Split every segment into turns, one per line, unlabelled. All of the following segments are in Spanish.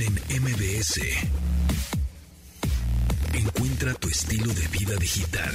En MBS. Encuentra tu estilo de vida digital.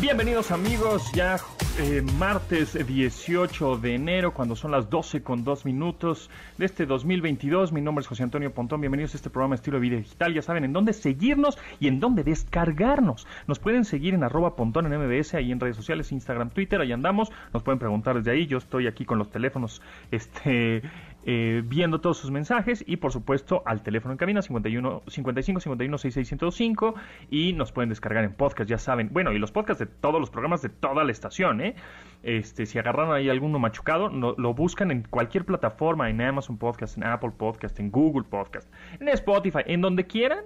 Bienvenidos amigos, ya eh, martes 18 de enero, cuando son las 12 con 2 minutos de este 2022. Mi nombre es José Antonio Pontón. Bienvenidos a este programa Estilo de Vida Digital. Ya saben en dónde seguirnos y en dónde descargarnos. Nos pueden seguir en arroba Pontón en MBS, ahí en redes sociales, Instagram, Twitter, ahí andamos. Nos pueden preguntar desde ahí. Yo estoy aquí con los teléfonos este, eh, viendo todos sus mensajes y por supuesto al teléfono en cabina 51 55 51 6605 y nos pueden descargar en podcast, ya saben. Bueno, y los podcasts de todos los programas de toda la estación, ¿eh? Este, si agarraron ahí alguno machucado, no, lo buscan en cualquier plataforma, en Amazon Podcast, en Apple Podcast, en Google Podcast, en Spotify, en donde quieran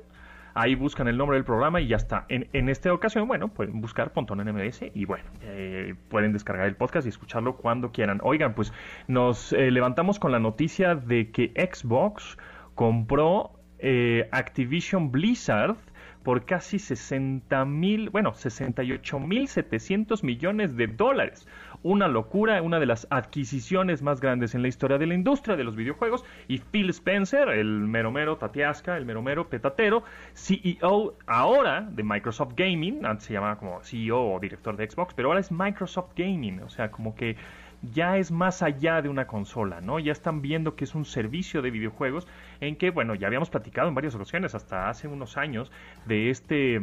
Ahí buscan el nombre del programa y ya está. En, en esta ocasión, bueno, pueden buscar Pontón en MBS y bueno, eh, pueden descargar el podcast y escucharlo cuando quieran. Oigan, pues nos eh, levantamos con la noticia de que Xbox compró eh, Activision Blizzard por casi 60 mil, bueno, 68 mil 700 millones de dólares una locura, una de las adquisiciones más grandes en la historia de la industria de los videojuegos. Y Phil Spencer, el meromero tatiasca, el meromero petatero, CEO ahora de Microsoft Gaming, antes se llamaba como CEO o director de Xbox, pero ahora es Microsoft Gaming, o sea, como que ya es más allá de una consola, ¿no? Ya están viendo que es un servicio de videojuegos en que, bueno, ya habíamos platicado en varias ocasiones, hasta hace unos años, de este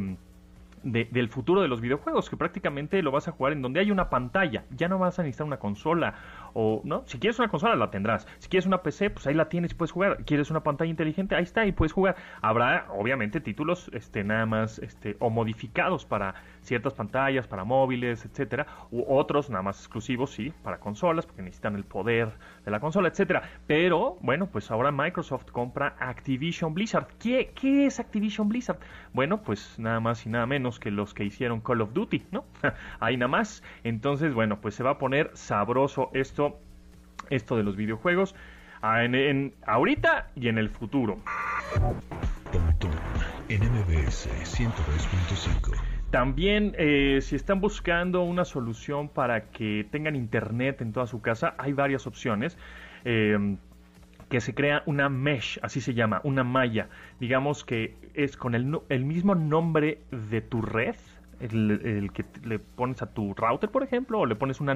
del futuro de los videojuegos, que prácticamente lo vas a jugar en donde hay una pantalla, ya no vas a necesitar una consola o no, si quieres una consola la tendrás, si quieres una PC, pues ahí la tienes y puedes jugar, quieres una pantalla inteligente, ahí está y puedes jugar. Habrá obviamente títulos este nada más este o modificados para ciertas pantallas, para móviles, etcétera, u otros nada más exclusivos sí, para consolas porque necesitan el poder de la consola, etcétera. Pero bueno, pues ahora Microsoft compra Activision Blizzard. ¿Qué, qué es Activision Blizzard? Bueno, pues nada más y nada menos que los que hicieron Call of Duty, ¿no? Ahí nada más. Entonces, bueno, pues se va a poner sabroso esto, esto de los videojuegos. Ah, en, ahorita y en el futuro. También, eh, si están buscando una solución para que tengan internet en toda su casa, hay varias opciones. Eh, que se crea una mesh, así se llama, una malla, digamos que es con el, mismo nombre de tu red, el, que le pones a tu router, por ejemplo, o le pones un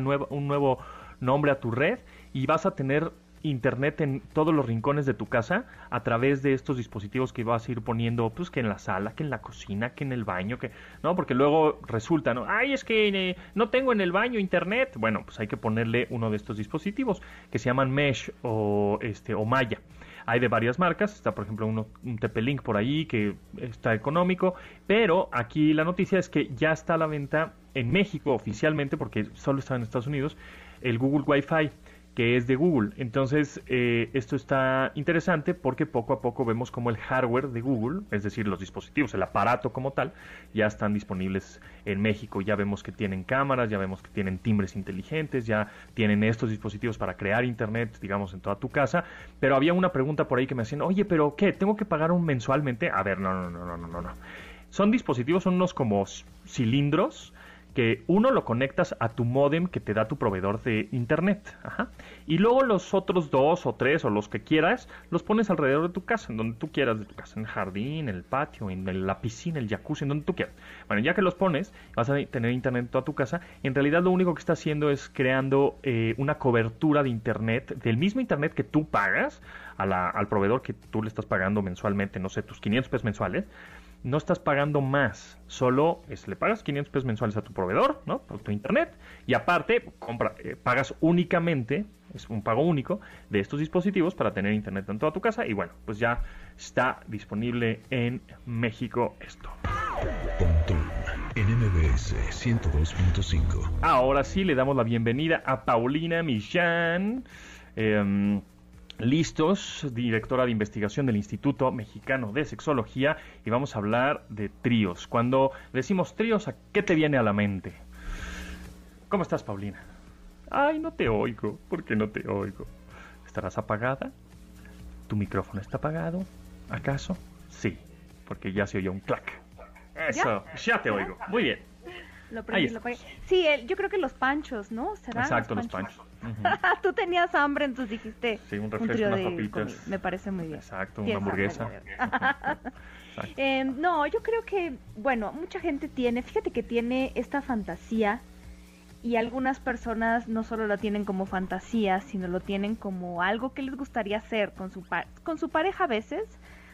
nuevo nombre a tu red y vas a tener internet en todos los rincones de tu casa a través de estos dispositivos que vas a ir poniendo, pues que en la sala, que en la cocina, que en el baño, que no, porque luego resulta, no, ay, es que eh, no tengo en el baño internet. Bueno, pues hay que ponerle uno de estos dispositivos que se llaman Mesh o este o Maya. Hay de varias marcas, está por ejemplo uno, un TP-Link por ahí que está económico, pero aquí la noticia es que ya está a la venta en México oficialmente, porque solo está en Estados Unidos, el Google Wi-Fi que es de Google. Entonces, eh, esto está interesante porque poco a poco vemos como el hardware de Google, es decir, los dispositivos, el aparato como tal, ya están disponibles en México. Ya vemos que tienen cámaras, ya vemos que tienen timbres inteligentes, ya tienen estos dispositivos para crear internet, digamos, en toda tu casa. Pero había una pregunta por ahí que me hacían, oye, pero ¿qué? ¿Tengo que pagar un mensualmente? A ver, no, no, no, no, no, no. Son dispositivos, son unos como cilindros que uno lo conectas a tu modem que te da tu proveedor de internet. Ajá. Y luego los otros dos o tres o los que quieras, los pones alrededor de tu casa, en donde tú quieras de tu casa, en el jardín, en el patio, en la piscina, el jacuzzi, en donde tú quieras. Bueno, ya que los pones, vas a tener internet en toda tu casa. En realidad lo único que está haciendo es creando eh, una cobertura de internet, del mismo internet que tú pagas al proveedor que tú le estás pagando mensualmente, no sé, tus 500 pesos mensuales no estás pagando más, solo es, le pagas 500 pesos mensuales a tu proveedor, ¿no? Por tu internet, y aparte compra, eh, pagas únicamente, es un pago único, de estos dispositivos para tener internet en toda tu casa, y bueno, pues ya está disponible en México esto.
NMBS 102.5.
Ahora sí le damos la bienvenida a Paulina Millán. Eh, listos, directora de investigación del Instituto Mexicano de Sexología, y vamos a hablar de tríos. Cuando decimos tríos, ¿a qué te viene a la mente? ¿Cómo estás, Paulina? Ay, no te oigo. ¿Por qué no te oigo? ¿Estarás apagada? ¿Tu micrófono está apagado? ¿Acaso? Sí, porque ya se oyó un clac. Eso, ya, te oigo. Muy bien.
Lo prendí, lo. Sí, yo creo que los panchos, ¿no?
Exacto, los panchos.
Tú tenías hambre, entonces dijiste.
Sí, un refresco, unas papitas.
Me parece muy bien.
Exacto, una hamburguesa.
eh, no, yo creo que, bueno, mucha gente tiene, fíjate que tiene esta fantasía y algunas personas no solo la tienen como fantasía, sino lo tienen como algo que les gustaría hacer con su, con su pareja a veces.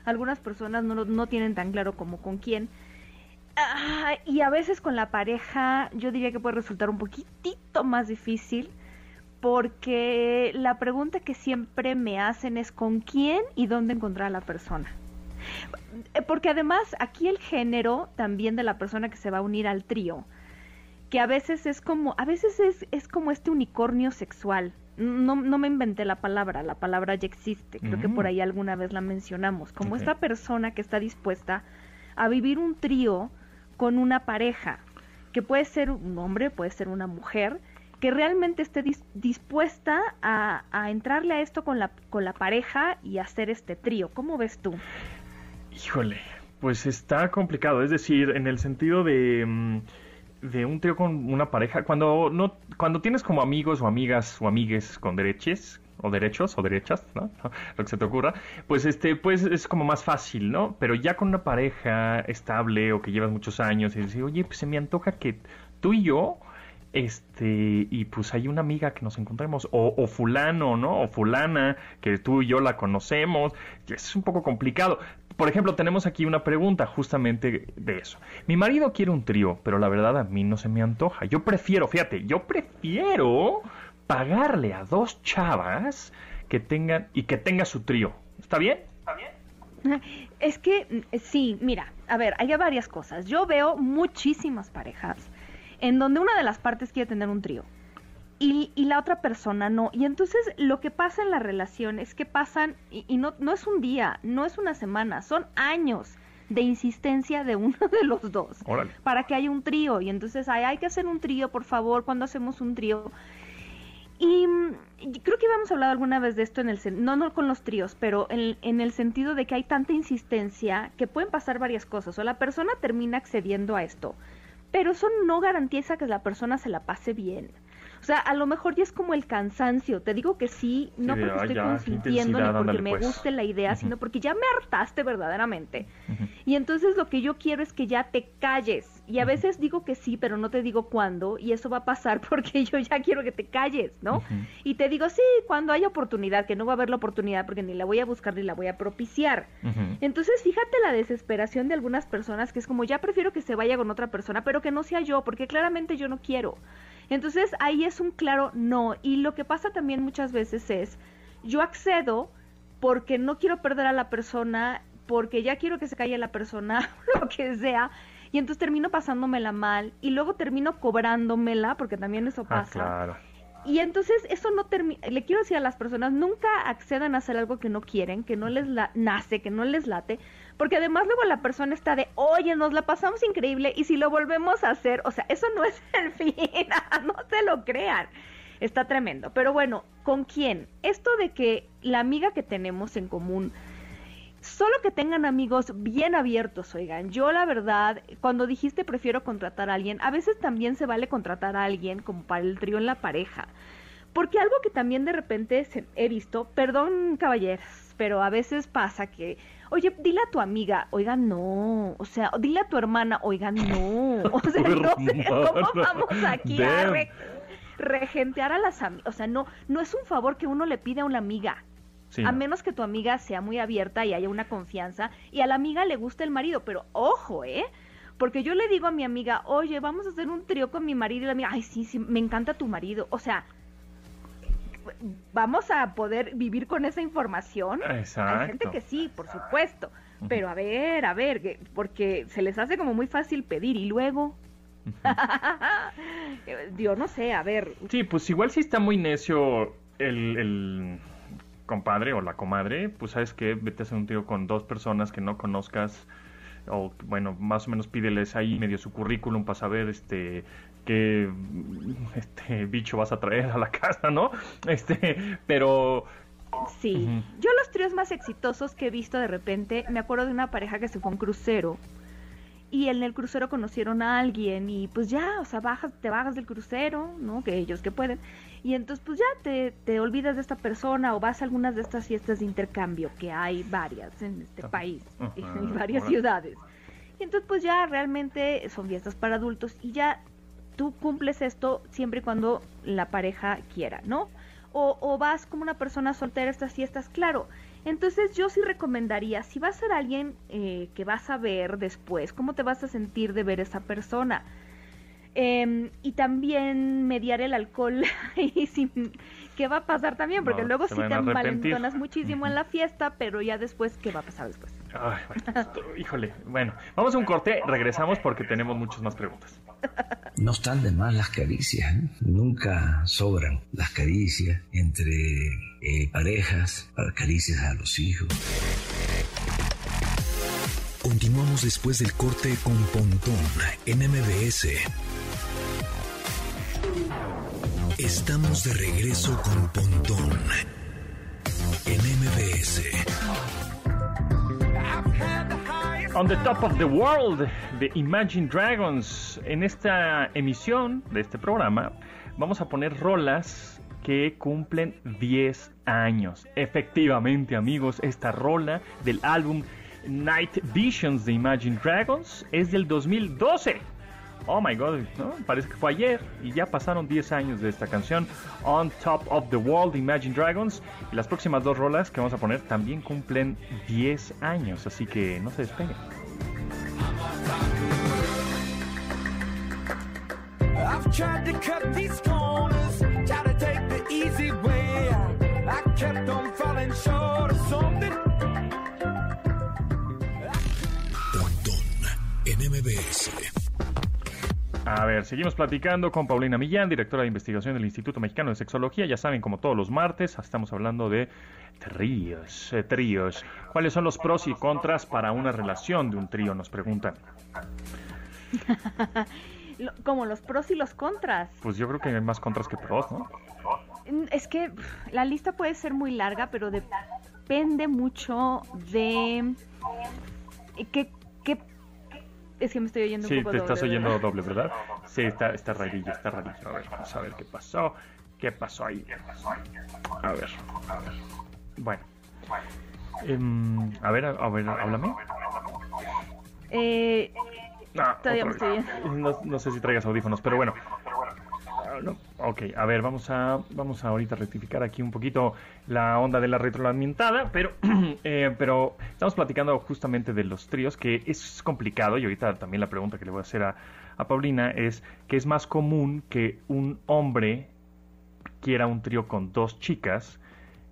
Algunas personas no, no tienen tan claro como con quién. Ah, y a veces con la pareja yo diría que puede resultar un poquitito más difícil porque la pregunta que siempre me hacen es con quién y dónde encontrar a la persona. Eh, porque además aquí el género también de la persona que se va a unir al trío que a veces es como, a veces es, es como este unicornio sexual. No, no me inventé la palabra, la palabra ya existe, creo que por ahí alguna vez la mencionamos, como esta persona que está dispuesta a vivir un trío con una pareja, que puede ser un hombre, puede ser una mujer, que realmente esté dispuesta a, entrarle a esto con la, con la pareja y hacer este trío. ¿Cómo ves tú?
Híjole, pues está complicado, es decir, en el sentido de... Mm, de un trío con una pareja, cuando no, cuando tienes como amigos o amigas o amigues con derechos, o derechos o derechas, ¿no? Lo que se te ocurra, pues este, pues es como más fácil, ¿no? Pero ya con una pareja estable o que llevas muchos años y dices, oye, pues se me antoja que tú y yo, este, y pues hay una amiga que nos encontremos, o, o fulano, ¿no? O fulana, que tú y yo la conocemos, es un poco complicado por ejemplo, tenemos aquí una pregunta justamente de eso. Mi marido quiere un trío, pero la verdad a mí no se me antoja. Yo prefiero, fíjate, yo prefiero pagarle a dos chavas que tengan y que tenga su trío. ¿Está bien? ¿Está bien?
Es que sí, mira, a ver, hay varias cosas. Yo veo muchísimas parejas en donde una de las partes quiere tener un trío y, la otra persona no. Y entonces lo que pasa en la relación es que pasan, y, no, no es un día, no es una semana, son años de insistencia de uno de los dos para que haya un trío. Y entonces hay que hacer un trío, por favor, cuando hacemos un trío. Y, creo que habíamos hablado alguna vez de esto en el no no con los tríos, pero en, en, el sentido de que hay tanta insistencia que pueden pasar varias cosas. O la persona termina accediendo a esto, pero eso no garantiza que la persona se la pase bien. O sea, a lo mejor ya es como el cansancio. Te digo que sí, no porque estoy consintiendo ni porque me pues. guste la idea, sino porque ya me hartaste verdaderamente. Y entonces lo que yo quiero es que ya te calles. Y a veces digo que sí, pero no te digo cuándo. Y eso va a pasar porque yo ya quiero que te calles, ¿no? Y te digo sí, cuando haya oportunidad, que no va a haber la oportunidad porque ni la voy a buscar ni la voy a propiciar. Entonces, fíjate la desesperación de algunas personas que es como ya prefiero que se vaya con otra persona, pero que no sea yo, porque claramente yo no quiero. Entonces ahí es un claro no. Y lo que pasa también muchas veces es, yo accedo porque no quiero perder a la persona, porque ya quiero que se calle la persona, lo que sea, y entonces termino pasándomela mal y luego termino cobrándomela, porque también eso ah, pasa. claro. Y entonces eso no termina, le quiero decir a las personas, nunca accedan a hacer algo que no quieren, que no les nace, que no les late, porque además luego la persona está de, oye, nos la pasamos increíble y si lo volvemos a hacer, o sea, eso no es el fin, no se lo crean. Está tremendo. Pero bueno, ¿con quién? Esto de que la amiga que tenemos en común, solo que tengan amigos bien abiertos, oigan. Yo la verdad, cuando dijiste prefiero contratar a alguien, a veces también se vale contratar a alguien como para el trío en la pareja. Porque algo que también de repente he visto, perdón caballeros, pero a veces pasa que oye, dile a tu amiga, oiga, no, o sea, dile a tu hermana, oiga, no, o sea, no sé cómo vamos aquí a regentear a las amigas, o sea, no, no es un favor que uno le pide a una amiga, a menos que tu amiga sea muy abierta y haya una confianza y a la amiga le guste el marido, pero ojo, ¿eh? Porque yo le digo a mi amiga, oye, vamos a hacer un trío con mi marido y la amiga, ay, sí, sí, me encanta tu marido. O sea, vamos a poder vivir con esa información.
Exacto.
Hay gente que sí, por supuesto. Pero a ver, a ver, porque se les hace como muy fácil pedir y luego... Yo no sé, a ver.
Sí, pues igual si está muy necio el, el compadre o la comadre, pues sabes que vete a hacer un tío con dos personas que no conozcas o bueno, más o menos pídeles ahí medio su currículum para saber este qué este bicho vas a traer a la casa, ¿no? Este, pero
Sí, yo los tríos más exitosos que he visto de repente, me acuerdo de una pareja que se fue a un crucero y en el crucero conocieron a alguien y pues ya, o sea, bajas, te bajas del crucero, ¿no? Que ellos que pueden. Y entonces pues ya te, te olvidas de esta persona o vas a algunas de estas fiestas de intercambio, que hay varias en este país, en varias ciudades. Y entonces pues ya realmente son fiestas para adultos y ya tú cumples esto siempre y cuando la pareja quiera, ¿no? O, o vas como una persona soltera estas fiestas, claro. Entonces yo sí recomendaría, si va a ser alguien eh, que vas a ver después, ¿cómo te vas a sentir de ver esa persona? Em, y también mediar el alcohol y sin, qué va a pasar también, porque luego si te malentonas muchísimo en la fiesta, pero ya después, ¿qué va a pasar después?
Ay, híjole, bueno, vamos a un corte, regresamos porque tenemos muchas más preguntas.
No están de más las caricias, ¿eh? nunca sobran las caricias entre eh, parejas, caricias a los hijos.
Continuamos después del corte con Pontón en MBS. Estamos de regreso con Pontón en MBS.
On the Top of the World de Imagine Dragons. En esta emisión de este programa vamos a poner rolas que cumplen 10 años. Efectivamente, amigos, esta rola del álbum Night Visions de Imagine Dragons es del 2012. Oh my god, parece que fue ayer y ya pasaron 10 años de esta canción On Top of the World Imagine Dragons. Y las próximas dos rolas que vamos a poner también cumplen 10 años, así que no se despeguen. I've A ver, seguimos platicando con Paulina Millán, directora de investigación del Instituto Mexicano de Sexología. Ya saben, como todos los martes, estamos hablando de tríos, eh, tríos. ¿Cuáles son los pros y contras para una relación de un trío? Nos preguntan.
como los pros y los contras.
Pues yo creo que hay más contras que pros, ¿no?
Mm, es que la lista puede ser muy larga, pero depende mucho de qué, qué es que me estoy oyendo
un
poco
doble. Sí, te estás oyendo doble, ¿verdad? Sí, está, está rarillo, está rarillo. A ver, vamos a ver qué pasó. ¿Qué pasó ahí? A ver, a ver. Bueno. Em, a ver, a ver, háblame.
Eh, Ah, Todavía
no, no, sé si traigas audífonos, pero bueno. No. Ok, a ver, vamos a, vamos a ahorita rectificar aquí un poquito la onda de la retroalimentada, pero, eh, pero estamos platicando justamente de los tríos, que es complicado, y ahorita también la pregunta que le voy a hacer a, a Paulina es que es más común que un hombre quiera un trío con dos chicas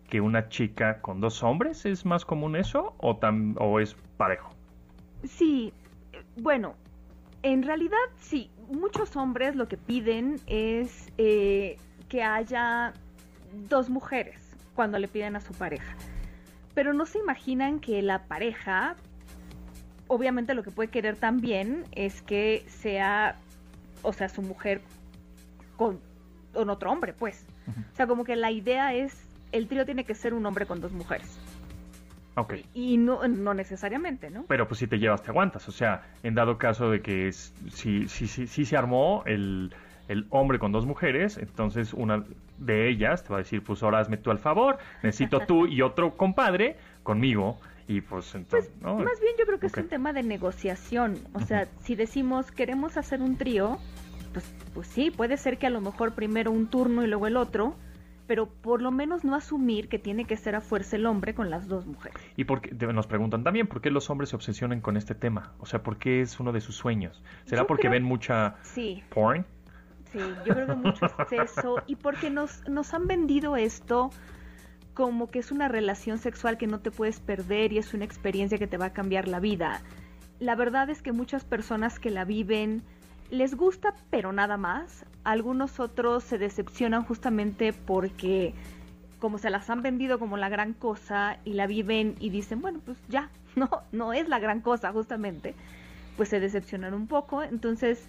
que una chica con dos hombres, ¿es más común eso o, tam, o es parejo?
Sí, bueno, en realidad, sí, muchos hombres lo que piden es eh, que haya dos mujeres cuando le piden a su pareja. Pero no se imaginan que la pareja, obviamente lo que puede querer también es que sea, o sea, su mujer con, con otro hombre, pues. O sea, como que la idea es, el trío tiene que ser un hombre con dos mujeres.
Ok.
Y no, no necesariamente, ¿no?
Pero pues si te llevas, te aguantas. O sea, en dado caso de que es, si, si, si, si se armó el, el hombre con dos mujeres, entonces una de ellas te va a decir, pues ahora hazme tú al favor, necesito tú y otro compadre conmigo. Y pues entonces...
Pues, más bien yo creo que es un tema de negociación. O sea, si decimos queremos hacer un trío, pues, pues sí, puede ser que a lo mejor primero un turno y luego el otro, pero por lo menos no asumir que tiene que ser a fuerza el hombre con las dos mujeres.
Y porque nos preguntan también por qué los hombres se obsesionan con este tema, o sea, por qué es uno de sus sueños. ¿Será porque ven mucha
sí.
porn?
Sí, yo creo que mucho exceso y porque nos, nos han vendido esto como que es una relación sexual que no te puedes perder y es una experiencia que te va a cambiar la vida. La verdad es que muchas personas que la viven les gusta, pero nada más. Algunos otros se decepcionan justamente porque como se las han vendido como la gran cosa y la viven y dicen, bueno, pues ya, no, no es la gran cosa justamente, pues se decepcionan un poco. Entonces,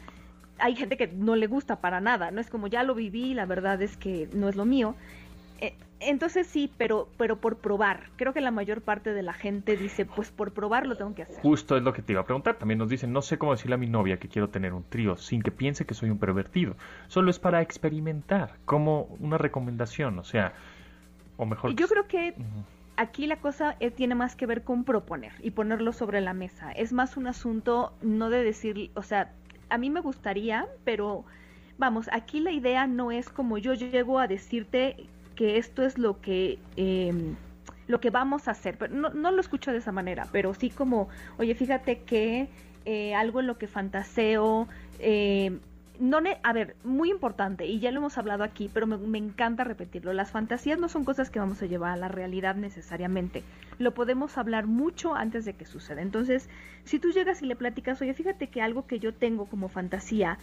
hay gente que no le gusta para nada, no es como ya lo viví, la verdad es que no es lo mío. Eh, entonces sí, pero, pero por probar. Creo que la mayor parte de la gente dice, pues por probar lo tengo que hacer.
Justo es lo que te iba a preguntar. También nos dicen, no sé cómo decirle a mi novia que quiero tener un trío sin que piense que soy un pervertido. Solo es para experimentar, como una recomendación, o sea, o mejor...
Yo creo que aquí la cosa eh, tiene más que ver con proponer y ponerlo sobre la mesa. Es más un asunto no de decir, o sea, a mí me gustaría, pero vamos, aquí la idea no es como yo llego a decirte que esto es lo que... Em, lo que vamos a hacer, pero no, no, lo escucho de esa manera, pero sí como, oye, fíjate que eh, algo en lo que fantaseo, eh, no a ver, muy importante, y ya lo hemos hablado aquí, pero me, encanta repetirlo, las fantasías no son cosas que vamos a llevar a la realidad necesariamente, lo podemos hablar mucho antes de que suceda. Entonces, si tú llegas y le platicas, oye, fíjate que algo que yo tengo como fantasía,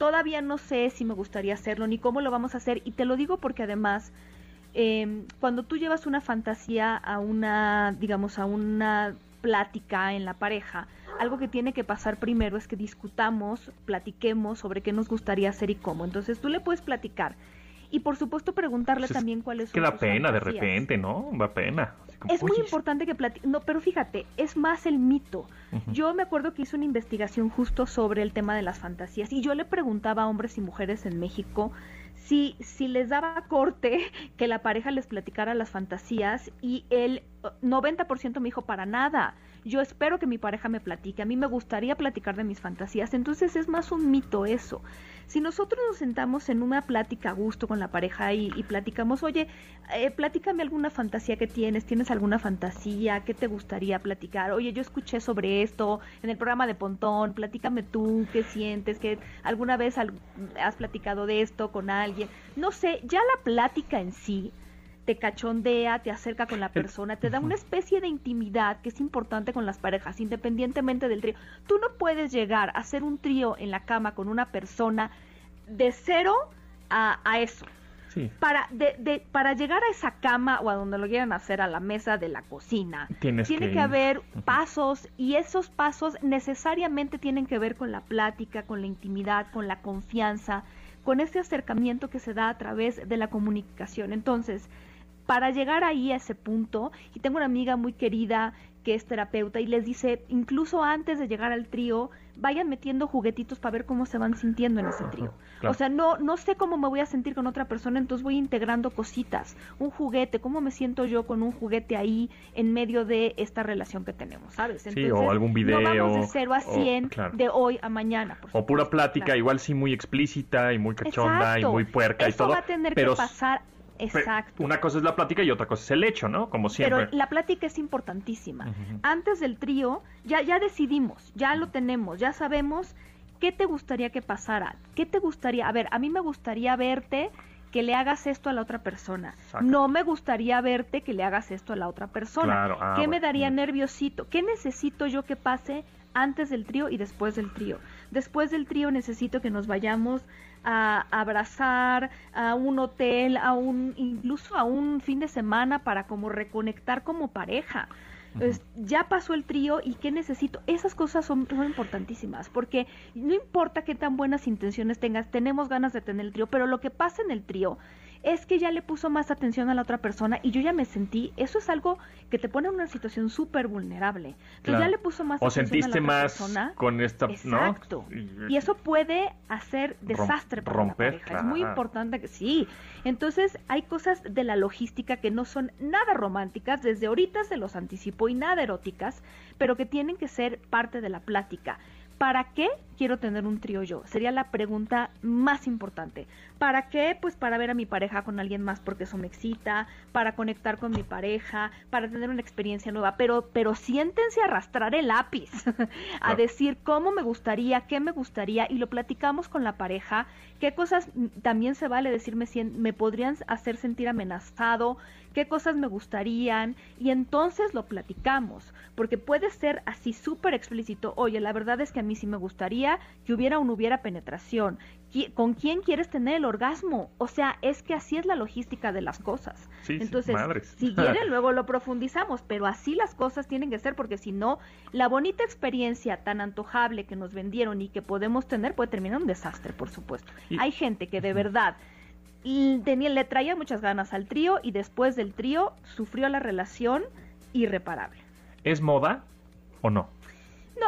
todavía no sé si me gustaría hacerlo, ni cómo lo vamos a hacer, y te lo digo porque además, em, cuando tú llevas una fantasía a una, digamos, a una plática en la pareja, algo que tiene que pasar primero es que discutamos, platiquemos sobre qué nos gustaría hacer y cómo. Entonces tú le puedes platicar. Y por supuesto preguntarle pues también cuáles son.
Que da pena de repente, ¿no? Da pena.
es muy importante que platique. No, pero fíjate, es más el mito. Yo me acuerdo que hice una investigación justo sobre el tema de las fantasías y yo le preguntaba a hombres y mujeres en México si, si les daba corte que la pareja les platicara las fantasías y el 90% me dijo para nada. Yo espero que mi pareja me platique. A mí me gustaría platicar de mis fantasías. Entonces es más un mito eso. Si nosotros nos sentamos en una plática a gusto con la pareja y, platicamos, oye, eh, platícame alguna fantasía que tienes, ¿tienes alguna fantasía? ¿Qué te gustaría platicar? Oye, yo escuché sobre esto en el programa de Pontón, platícame tú, ¿qué sientes? ¿Que alguna vez has platicado de esto con alguien? No sé, ya la plática en sí te cachondea, te acerca con la persona, te da una especie de intimidad que es importante con las parejas, independientemente del trío. Tú no puedes llegar a hacer un trío en la cama con una persona de cero a, eso. Para, de, para llegar a esa cama o a donde lo quieran hacer, a la mesa de la cocina, tiene que, haber pasos y esos pasos necesariamente tienen que ver con la plática, con la intimidad, con la confianza, con ese acercamiento que se da a través de la comunicación. Entonces, para llegar ahí a ese punto, y tengo una amiga muy querida que es terapeuta y les dice, incluso antes de llegar al trío, vayan metiendo juguetitos para ver cómo se van sintiendo en ese trío. O sea, no, no sé cómo me voy a sentir con otra persona, entonces voy integrando cositas, un juguete, cómo me siento yo con un juguete ahí en medio de esta relación que tenemos, ¿sabes?
sí, o algún video.
No vamos de 0 a 100 de hoy a mañana.
o pura plática, igual sí muy explícita y muy cachonda y muy puerca y todo.
va a tener que pasar Exacto.
Una cosa es la plática y otra cosa es el hecho, ¿no? Como siempre.
Pero la plática es importantísima. Antes del trío, ya, ya decidimos, ya lo tenemos, ya sabemos qué te gustaría que pasara, qué te gustaría. A ver, a mí me gustaría verte que le hagas esto a la otra persona. No me gustaría verte que le hagas esto a la otra persona. Ah, ¿Qué me daría nerviosito? ¿Qué necesito yo que pase antes del trío y después del trío? Después del trío necesito que nos vayamos a abrazar, a un hotel, a un incluso a un fin de semana para como reconectar como pareja. ya pasó el trío y qué necesito. Esas cosas son, son, importantísimas porque no importa qué tan buenas intenciones tengas, tenemos ganas de tener el trío, pero lo que pasa en el trío es que ya le puso más atención a la otra persona y yo ya me sentí, eso es algo que te pone en una situación súper vulnerable. Entonces ya le puso más
atención a la otra más persona. con esta,
Exacto. Y, eso puede hacer desastre para la pareja. Es muy importante que sí. Entonces hay cosas de la logística que no son nada románticas, desde ahorita se los anticipo y nada eróticas, pero que tienen que ser parte de la plática. ¿Para qué quiero tener un trío yo? Sería la pregunta más importante. ¿Para qué? Pues para ver a mi pareja con alguien más porque eso me excita, para conectar con mi pareja, para tener una experiencia nueva. Pero, pero siéntense a arrastrar el lápiz, a decir cómo me gustaría, qué me gustaría, y lo platicamos con la pareja, qué cosas también se vale decirme si me podrían hacer sentir amenazado, qué cosas me gustarían, y entonces lo platicamos, porque puede ser así súper explícito, oye, la verdad es que a mí sí me gustaría que hubiera o no hubiera penetración. ¿Con quién quieres tener el orgasmo? O sea, es que así es la logística de las cosas. Entonces, si quieren, luego lo profundizamos, pero así las cosas tienen que ser, porque si no, la bonita experiencia tan antojable que nos vendieron y que podemos tener puede terminar en un desastre, por supuesto. Hay gente que de verdad tenía, le traía muchas ganas al trío y después del trío sufrió la relación irreparable.
¿Es moda o no?
No,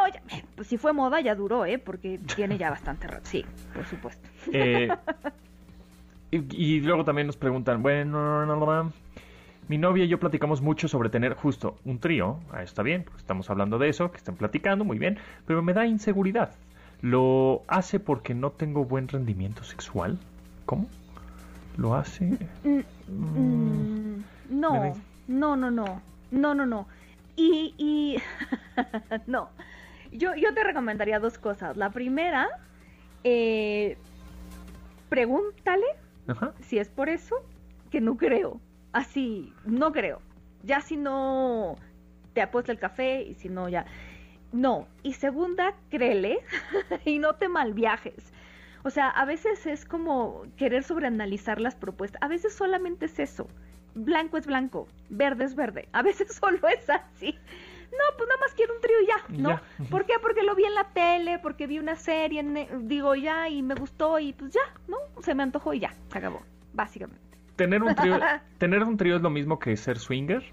pues si fue moda ya duró, ¿eh? Porque tiene ya bastante rato. Sí, por supuesto.
Eh, y, luego también nos preguntan, bueno, mi novia y yo platicamos mucho sobre tener justo un trío. Ah, está bien, porque estamos hablando de eso, que están platicando, muy bien. Pero me da inseguridad. ¿Lo hace porque no tengo buen rendimiento sexual? ¿Cómo? ¿Lo hace? Mm,
mm, no, no, no, no, no, no, no. Y, y no, yo, yo te recomendaría dos cosas. La primera, eh, pregúntale si es por eso, que no creo. Así, no creo. Ya si no te ha puesto el café y si no ya... No. Y segunda, créele y no te malviajes. O sea, a veces es como querer sobreanalizar las propuestas. A veces solamente es eso. Blanco es blanco, verde es verde. A veces solo es así. No, pues nada más quiero un trío y ya, ¿no? ¿Por qué? Porque lo vi en la tele, porque vi una serie, digo ya, y me gustó y pues ya, ¿no? Se me antojó y ya, se acabó, básicamente.
¿Tener un trío, ¿tener un trío es lo mismo que ser swinger?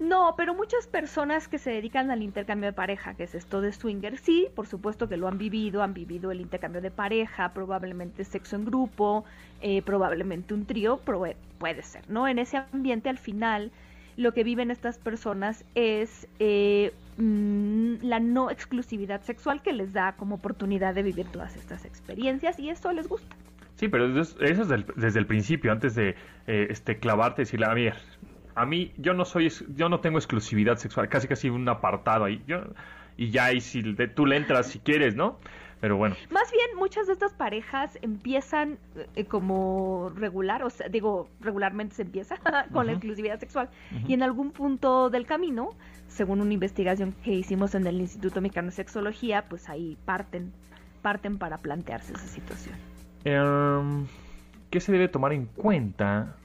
No, pero muchas personas que se dedican al intercambio de pareja, que es esto de swinger, sí, por supuesto que lo han vivido, han vivido el intercambio de pareja, probablemente sexo en grupo, eh, probablemente un trío, puede ser, ¿no? En ese ambiente al final lo que viven estas personas es eh, mm, la no exclusividad sexual que les da como oportunidad de vivir todas estas experiencias y eso les gusta.
Sí, pero eso es, desde, el, principio, antes de eh, este clavarte y decirle, a ver, a mí yo no soy, yo no tengo exclusividad sexual, casi casi un apartado ahí, yo, y ya, y si tú le entras si quieres, ¿no? Pero bueno.
Más bien, muchas de estas parejas empiezan eh, como regular, o sea, digo, regularmente se empieza con la exclusividad sexual. Y en algún punto del camino, según una investigación que hicimos en el Instituto Mexicano de Sexología, pues ahí parten, parten para plantearse esa situación.
Em, ¿Qué se debe tomar en cuenta,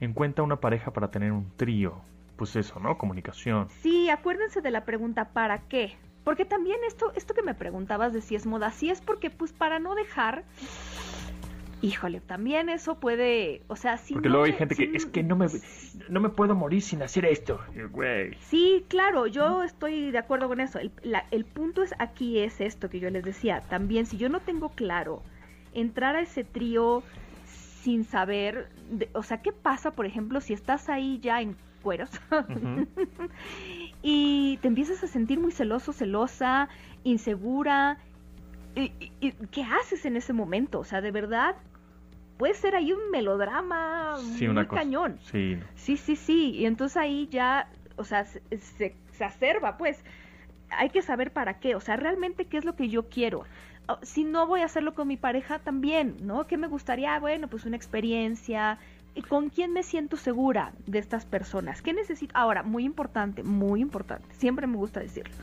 en cuenta una pareja para tener un trío? Pues eso, ¿no? Comunicación.
Sí, acuérdense de la pregunta ¿para qué? Porque también esto, esto que me preguntabas de si es moda, sí es porque pues para no dejar... Híjole, también eso puede, o sea,
si Porque luego hay gente que es que no me, no me puedo morir sin hacer esto, güey.
Sí, claro, yo estoy de acuerdo con eso. El, el punto es aquí es esto que yo les decía. También si yo no tengo claro entrar a ese trío sin saber, o sea, ¿qué pasa, por ejemplo, si estás ahí ya en cueros y te empiezas a sentir muy celoso, celosa, insegura. ¿Y, qué haces en ese momento? O sea, de verdad, puede ser ahí un melodrama
sí,
muy cañón.
Sí.
sí, sí, sí. Y entonces ahí ya, o sea, se, se, se acerba, pues. Hay que saber para qué, o sea, realmente qué es lo que yo quiero oh, si no voy a hacerlo con mi pareja también, ¿no? ¿Qué me gustaría? Bueno, pues una experiencia, ¿Con quién me siento segura de estas personas? ¿Qué necesito? Ahora, muy importante, muy importante, siempre me gusta decirlo.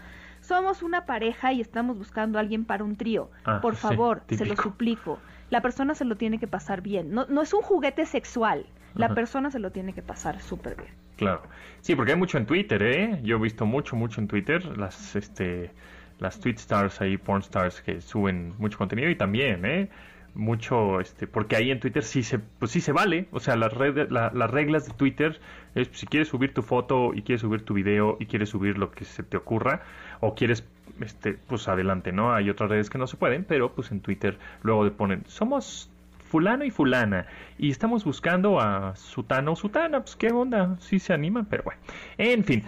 Somos una pareja y estamos buscando a alguien para un trío. Ah, Por favor, se lo suplico. La persona se lo tiene que pasar bien. No, no es un juguete sexual. La persona se lo tiene que pasar súper bien.
Claro. Sí, porque hay mucho en Twitter, ¿eh? Yo he visto mucho, mucho en Twitter las, este, las tweet stars ahí, porn stars que suben mucho contenido y también, ¿eh? Mucho, este, porque ahí en Twitter sí se, pues sí se vale, o sea, las, redes, las reglas de Twitter es si quieres subir tu foto y quieres subir tu video y quieres subir lo que se te ocurra o quieres, este, pues adelante, ¿no? Hay otras redes que no se pueden, pero pues en Twitter luego le ponen, somos fulano y fulana y estamos buscando a sutano o sutana, pues qué onda, sí se animan, pero bueno, en fin.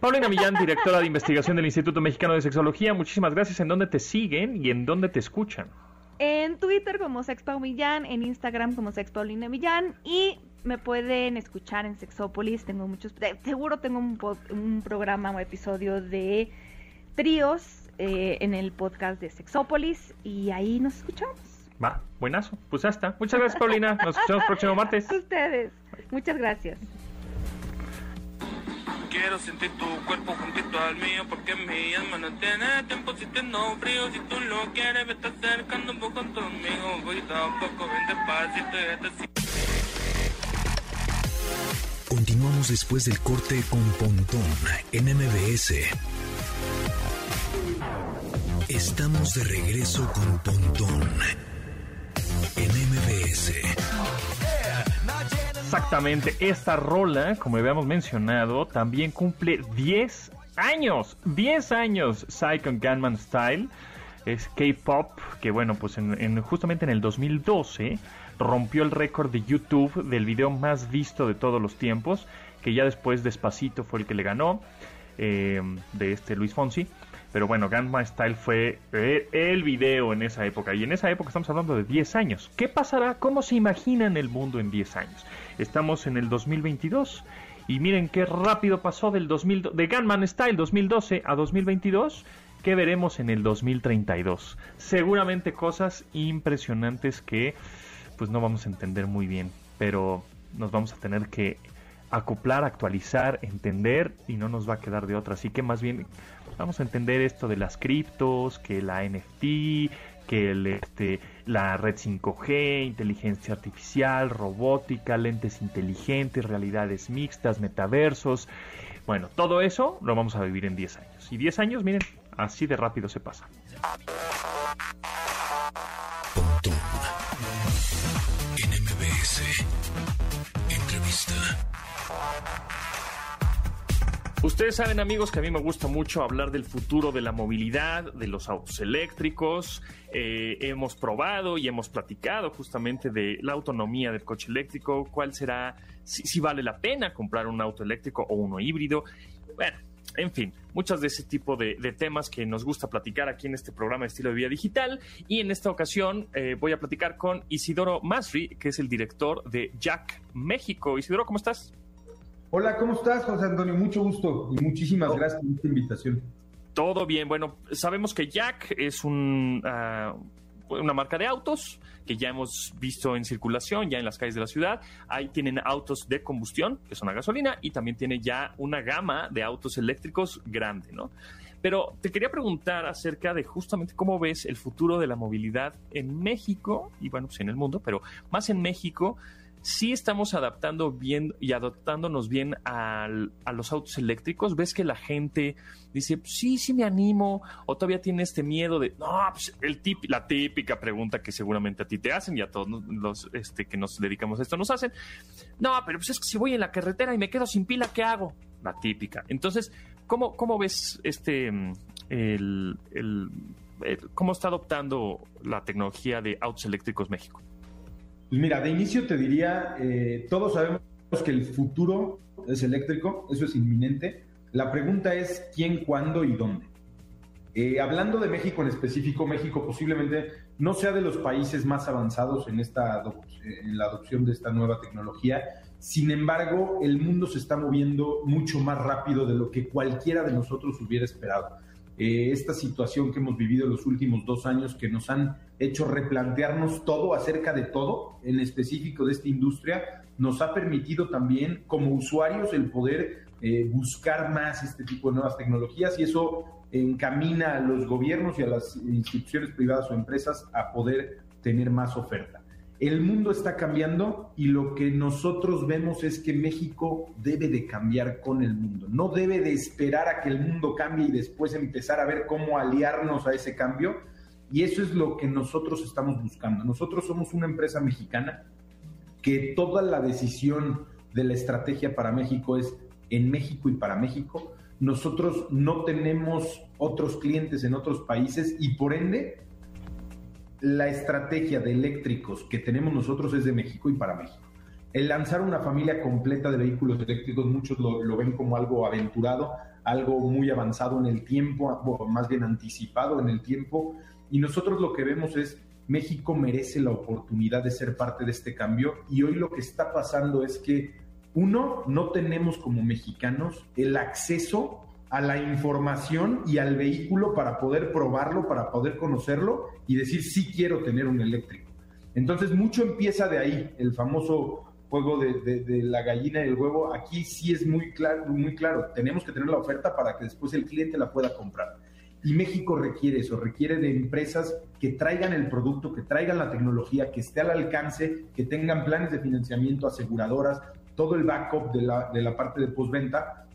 Paulina Millán, directora de investigación del Instituto Mexicano de Sexología, muchísimas gracias. ¿En dónde te siguen y en dónde te escuchan?
En Twitter como Sexpau Millán, en Instagram como Sexpaulina Millán y me pueden escuchar en Sexópolis. Tengo muchos, seguro tengo un, un programa o episodio de tríos eh, en el podcast de Sexópolis y ahí nos escuchamos.
Va, buenazo. Pues hasta. Muchas gracias, Paulina. Nos escuchamos el próximo martes.
Ustedes. Muchas gracias.
Quiero sentir tu cuerpo juntito al mío porque mi alma no tiene tiempo si tengo frío. Si tú lo quieres, estás acercando un poco conmigo. Voy tampoco ven despacito y
Continuamos después del corte con Pontón en MBS. Estamos de regreso con Pontón en MBS.
Exactamente, esta rola, como habíamos mencionado, también cumple 10 años, 10 años, Psycho Gunman Style, es K-Pop, que bueno, pues en, justamente en el 2012 rompió el récord de YouTube del video más visto de todos los tiempos, que ya después Despacito fue el que le ganó, eh, de este Luis Fonsi. Pero bueno, Gangnam Style fue el video en esa época. Y en esa época estamos hablando de 10 años. ¿Qué pasará? ¿Cómo se imaginan el mundo en 10 años? Estamos en el 2022. Y miren qué rápido pasó del 2000, de Gangnam Style 2012 a 2022. ¿Qué veremos en el 2032? Seguramente cosas impresionantes que pues no vamos a entender muy bien. Pero nos vamos a tener que acoplar, actualizar, entender y no nos va a quedar de otra. Así que más bien vamos a entender esto de las criptos, que la NFT, que el, este, la red 5G, inteligencia artificial, robótica, lentes inteligentes, realidades mixtas, metaversos. Bueno, todo eso lo vamos a vivir en 10 años. Y 10 años, miren, así de rápido se pasa. Entrevista. Ustedes saben amigos que a mí me gusta mucho hablar del futuro de la movilidad, de los autos eléctricos. Eh, hemos probado y hemos platicado justamente de la autonomía del coche eléctrico, cuál será, si, vale la pena comprar un auto eléctrico o uno híbrido. Bueno, en fin, muchas de ese tipo de, temas que nos gusta platicar aquí en este programa de estilo de vida digital. Y en esta ocasión eh, voy a platicar con Isidoro Masri, que es el director de Jack México. Isidoro, ¿cómo estás?
Hola, ¿cómo estás, José Antonio? Mucho gusto y muchísimas gracias por esta invitación.
Todo bien. Bueno, sabemos que Jack es un, ah, una marca de autos que ya hemos visto en circulación, ya en las calles de la ciudad. Ahí tienen autos de combustión, que son a gasolina, y también tiene ya una gama de autos eléctricos grande, ¿no? Pero te quería preguntar acerca de justamente cómo ves el futuro de la movilidad en México, y bueno, pues en el mundo, pero más en México, sí estamos adaptando bien y adaptándonos bien a los autos eléctricos. ¿Ves que la gente dice, sí, sí me animo? ¿O todavía tiene este miedo de, no, pues el tip, la típica pregunta que seguramente a ti te hacen y a todos los este, que nos dedicamos a esto nos hacen? No, pero pues es que si voy en la carretera y me quedo sin pila, ¿qué hago? La típica. Entonces, ¿cómo, cómo ves este, el, cómo está adoptando la tecnología de autos eléctricos México?
Pues mira, de inicio te diría, eh, todos sabemos que el futuro es eléctrico, eso es inminente. La pregunta es quién, cuándo y dónde. Eh, hablando de México en específico, México posiblemente no sea de los países más avanzados en, esta en la adopción de esta nueva tecnología. Sin embargo, el mundo se está moviendo mucho más rápido de lo que cualquiera de nosotros hubiera esperado. Eh, esta situación que hemos vivido en los últimos dos años que nos han hecho replantearnos todo acerca de todo, en específico de esta industria, nos ha permitido también como usuarios el poder eh, buscar más este tipo de nuevas tecnologías y eso encamina a los gobiernos y a las instituciones privadas o empresas a poder tener más oferta. El mundo está cambiando y lo que nosotros vemos es que México debe de cambiar con el mundo. No debe de esperar a que el mundo cambie y después empezar a ver cómo aliarnos a ese cambio. Y eso es lo que nosotros estamos buscando. Nosotros somos una empresa mexicana que toda la decisión de la estrategia para México es en México y para México. Nosotros no tenemos otros clientes en otros países y por ende la estrategia de eléctricos que tenemos nosotros es de México y para México. El lanzar una familia completa de vehículos eléctricos, muchos lo, ven como algo aventurado, algo muy avanzado en el tiempo, más bien anticipado en el tiempo, y nosotros lo que vemos es México merece la oportunidad de ser parte de este cambio y hoy lo que está pasando es que uno, no tenemos como mexicanos el acceso a la información y al vehículo para poder probarlo, para poder conocerlo y decir sí quiero tener un eléctrico. Entonces mucho empieza de ahí, el famoso juego de, la gallina y el huevo. Aquí sí es muy claro, muy claro, tenemos que tener la oferta para que después el cliente la pueda comprar. Y México requiere eso, requiere de empresas que traigan el producto, que traigan la tecnología, que esté al alcance, que tengan planes de financiamiento, aseguradoras, todo el backup de de la parte de postventa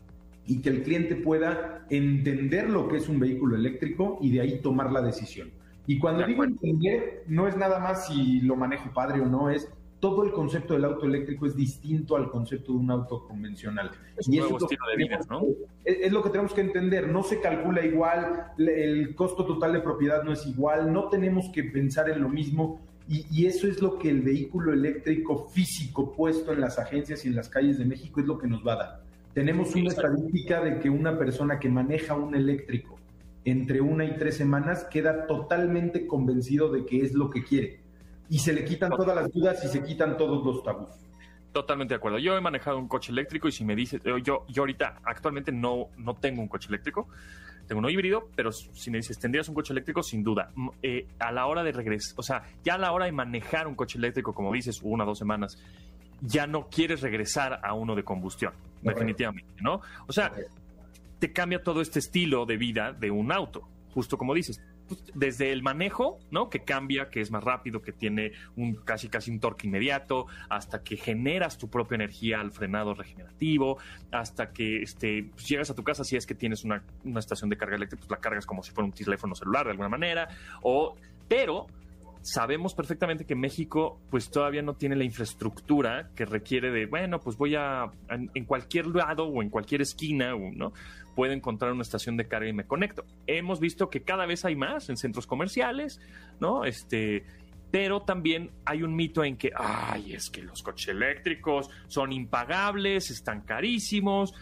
y que el cliente pueda entender lo que es un vehículo eléctrico y de ahí tomar la decisión. Y cuando digo entender, no es nada más si lo manejo padre o no, es todo el concepto del auto eléctrico es distinto al concepto de un auto convencional.
Es un nuevo estilo de vida, ¿no?
Es, es, lo que tenemos que entender, no se calcula igual, el costo total de propiedad no es igual, no tenemos que pensar en lo mismo y, y, eso es lo que el vehículo eléctrico físico puesto en las agencias y en las calles de México es lo que nos va a dar. Tenemos una estadística de que una persona que maneja un eléctrico entre una y tres semanas queda totalmente convencido de que es lo que quiere. Y se le quitan todas las dudas y se quitan todos los tabús.
Totalmente de acuerdo. Yo he manejado un coche eléctrico y si me dices, yo, yo ahorita actualmente no, no tengo un coche eléctrico, tengo uno híbrido, pero si me dices, ¿tendrías un coche eléctrico? Sin duda. Eh, a la hora de regresar, o sea, ya a la hora de manejar un coche eléctrico, como dices, una o dos semanas, ya no quieres regresar a uno de combustión, definitivamente, ¿no? O sea, te cambia todo este estilo de vida de un auto, justo como dices. Pues, desde el manejo, ¿no? Que cambia, que es más rápido, que tiene un casi casi un torque inmediato, hasta que generas tu propia energía al frenado regenerativo, hasta que este, pues, llegas a tu casa si es que tienes una, una estación de carga eléctrica, pues la cargas como si fuera un teléfono celular de alguna manera, o pero sabemos perfectamente que México pues todavía no tiene la infraestructura que requiere de, bueno, pues voy a, en, cualquier lado o en cualquier esquina, ¿no? Puedo encontrar una estación de carga y me conecto. Hemos visto que cada vez hay más en centros comerciales, ¿no? Este, pero también hay un mito en que, ay, es que los coches eléctricos son impagables, están carísimos,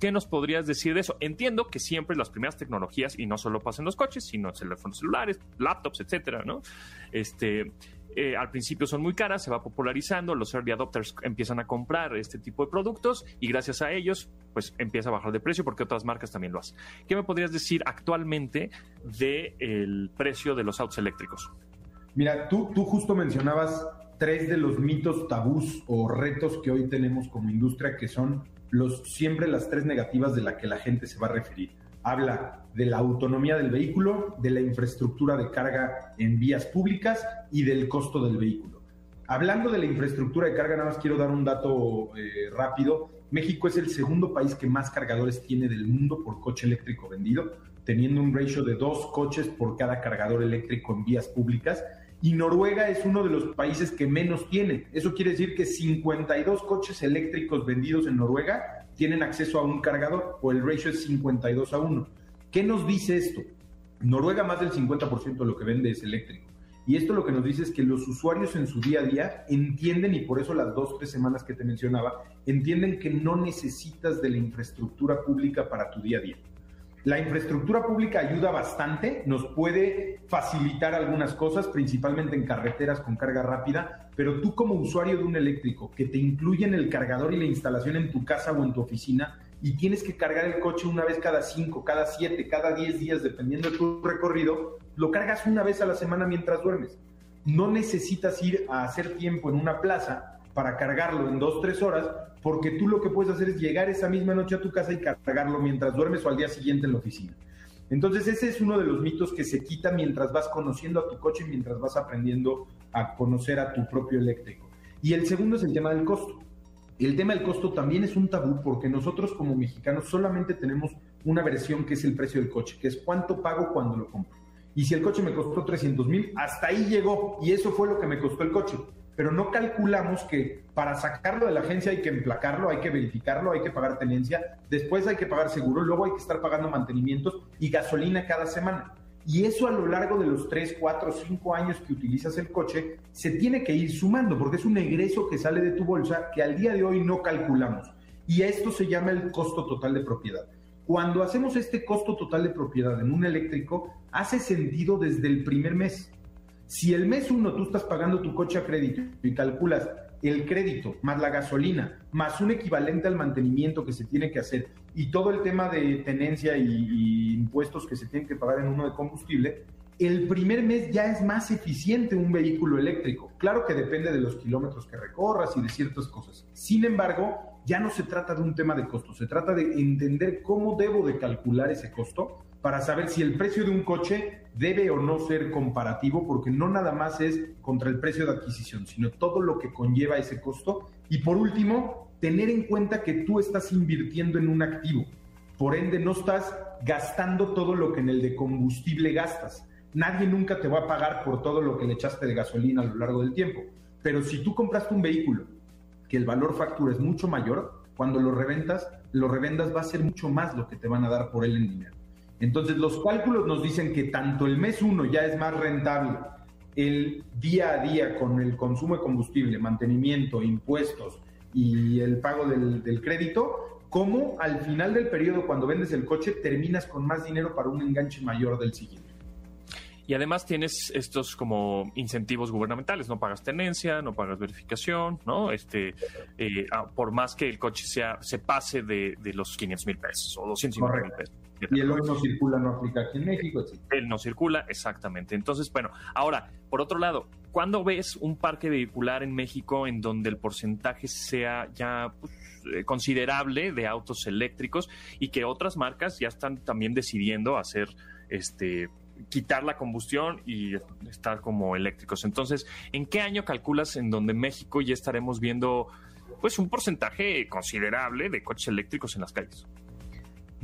¿Qué nos podrías decir de eso? Entiendo que siempre las primeras tecnologías, y no solo pasa en los coches, sino teléfonos celulares, laptops, etcétera, ¿no? Este, eh, al principio son muy caras, se va popularizando, los early adopters empiezan a comprar este tipo de productos y gracias a ellos, pues empieza a bajar de precio porque otras marcas también lo hacen. ¿Qué me podrías decir actualmente del precio de los autos eléctricos?
Mira, tú, tú justo mencionabas tres de los mitos tabús o retos que hoy tenemos como industria que son siempre las tres negativas de la que la gente se va a referir. Habla de la autonomía del vehículo, de la infraestructura de carga en vías públicas y del costo del vehículo. Hablando de la infraestructura de carga, nada más quiero dar un dato eh, rápido. México es el segundo país que más cargadores tiene del mundo por coche eléctrico vendido, teniendo un ratio de dos coches por cada cargador eléctrico en vías públicas y Noruega es uno de los países que menos tiene. Eso quiere decir que 52 coches eléctricos vendidos en Noruega tienen acceso a un cargador o el ratio es 52 a 1. ¿Qué nos dice esto? Noruega más del 50% de lo que vende es eléctrico. Y esto lo que nos dice es que los usuarios en su día a día entienden, y por eso las dos, tres semanas que te mencionaba, entienden que no necesitas de la infraestructura pública para tu día a día. La infraestructura pública ayuda bastante, nos puede facilitar algunas cosas, principalmente en carreteras con carga rápida, pero tú como usuario de un eléctrico que te incluyen el cargador y la instalación en tu casa o en tu oficina y tienes que cargar el coche una vez cada cinco, cada siete, cada diez días, dependiendo de tu recorrido, lo cargas una vez a la semana mientras duermes. No necesitas ir a hacer tiempo en una plaza para cargarlo en dos, tres horas, porque tú lo que puedes hacer es llegar esa misma noche a tu casa y cargarlo mientras duermes o al día siguiente en la oficina. Entonces ese es uno de los mitos que se quita mientras vas conociendo a tu coche, mientras vas aprendiendo a conocer a tu propio eléctrico. Y el segundo es el tema del costo. El tema del costo también es un tabú porque nosotros como mexicanos solamente tenemos una versión que es el precio del coche, que es cuánto pago cuando lo compro. Y si el coche me costó 300 mil, hasta ahí llegó y eso fue lo que me costó el coche pero no calculamos que para sacarlo de la agencia hay que emplacarlo, hay que verificarlo, hay que pagar tenencia, después hay que pagar seguro, luego hay que estar pagando mantenimientos y gasolina cada semana. Y eso a lo largo de los 3, 4, 5 años que utilizas el coche se tiene que ir sumando porque es un egreso que sale de tu bolsa que al día de hoy no calculamos. Y esto se llama el costo total de propiedad. Cuando hacemos este costo total de propiedad en un eléctrico, hace sentido desde el primer mes. Si el mes uno tú estás pagando tu coche a crédito y calculas el crédito más la gasolina, más un equivalente al mantenimiento que se tiene que hacer y todo el tema de tenencia y, impuestos que se tienen que pagar en uno de combustible, el primer mes ya es más eficiente un vehículo eléctrico. Claro que depende de los kilómetros que recorras y de ciertas cosas. Sin embargo, ya no se trata de un tema de costo, se trata de entender cómo debo de calcular ese costo para saber si el precio de un coche debe o no ser comparativo, porque no nada más es contra el precio de adquisición, sino todo lo que conlleva ese costo. Y por último, tener en cuenta que tú estás invirtiendo en un activo. Por ende, no estás gastando todo lo que en el de combustible gastas. Nadie nunca te va a pagar por todo lo que le echaste de gasolina a lo largo del tiempo. Pero si tú compraste un vehículo que el valor factura es mucho mayor, cuando lo reventas, lo revendas va a ser mucho más lo que te van a dar por él en dinero. Entonces los cálculos nos dicen que tanto el mes 1 ya es más rentable el día a día con el consumo de combustible, mantenimiento, impuestos y el pago del, del crédito, como al final del periodo cuando vendes el coche terminas con más dinero para un enganche mayor del siguiente.
Y además tienes estos como incentivos gubernamentales, no pagas tenencia, no pagas verificación, ¿no? Este, eh, ah, por más que el coche sea, se pase de, de los 500 mil pesos o 250 mil pesos.
Y el hoy no circula, no aplica aquí en México.
Él no circula, exactamente. Entonces, bueno, ahora, por otro lado, ¿cuándo ves un parque vehicular en México en donde el porcentaje sea ya pues, eh, considerable de autos eléctricos y que otras marcas ya están también decidiendo hacer este quitar la combustión y estar como eléctricos. Entonces, ¿en qué año calculas en donde México ya estaremos viendo pues un porcentaje considerable de coches eléctricos en las calles?